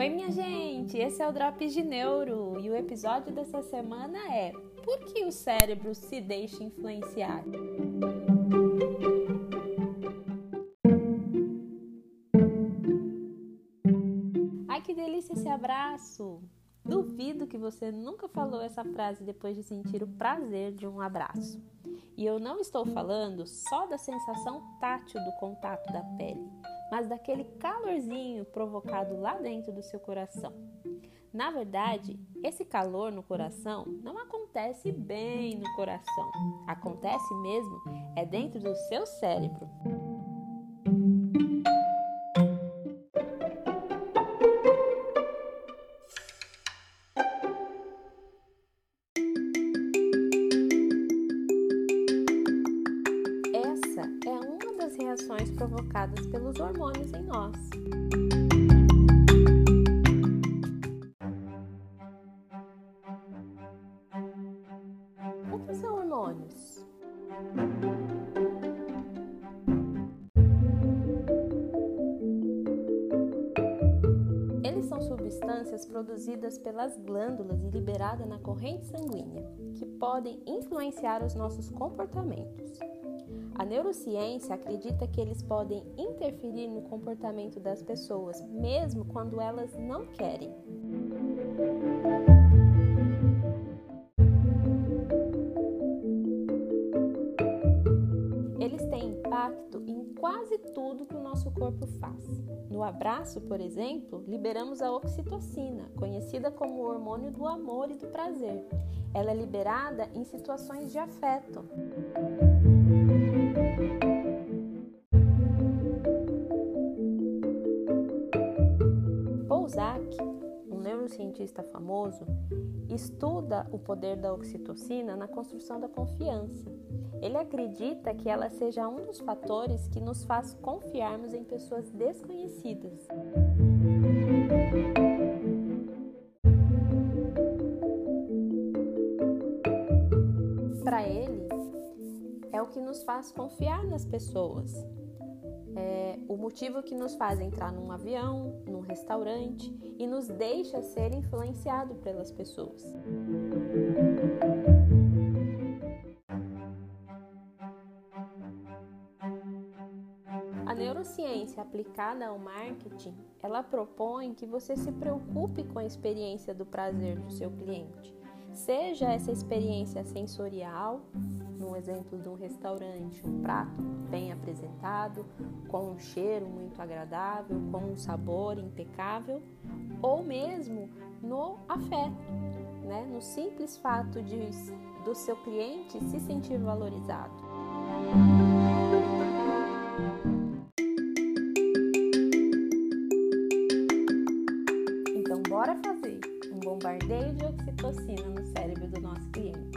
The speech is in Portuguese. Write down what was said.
Oi, minha gente! Esse é o Drops de Neuro e o episódio dessa semana é Por que o cérebro se deixa influenciar? Ai, que delícia esse abraço! Duvido que você nunca falou essa frase depois de sentir o prazer de um abraço. E eu não estou falando só da sensação tátil do contato da pele, mas daquele calorzinho provocado lá dentro do seu coração. Na verdade, esse calor no coração não acontece bem no coração, acontece mesmo é dentro do seu cérebro. Reações provocadas pelos hormônios em nós. O que são hormônios? Eles são substâncias produzidas pelas glândulas e liberadas na corrente sanguínea, que podem influenciar os nossos comportamentos. A neurociência acredita que eles podem interferir no comportamento das pessoas, mesmo quando elas não querem. Eles têm impacto em quase tudo que o nosso corpo faz. No abraço, por exemplo, liberamos a oxitocina, conhecida como o hormônio do amor e do prazer. Ela é liberada em situações de afeto. Prozac, um neurocientista famoso, estuda o poder da oxitocina na construção da confiança. Ele acredita que ela seja um dos fatores que nos faz confiarmos em pessoas desconhecidas. Para ele, é o que nos faz confiar nas pessoas, o motivo que nos faz entrar num avião, num restaurante e nos deixa ser influenciado pelas pessoas. A neurociência aplicada ao marketing, ela propõe que você se preocupe com a experiência do prazer do seu cliente. Seja essa experiência sensorial, no exemplo de um restaurante, um prato bem apresentado, com um cheiro muito agradável, com um sabor impecável, ou mesmo no afeto, né? no simples fato de do seu cliente se sentir valorizado. Bombardeio de oxitocina no cérebro do nosso cliente.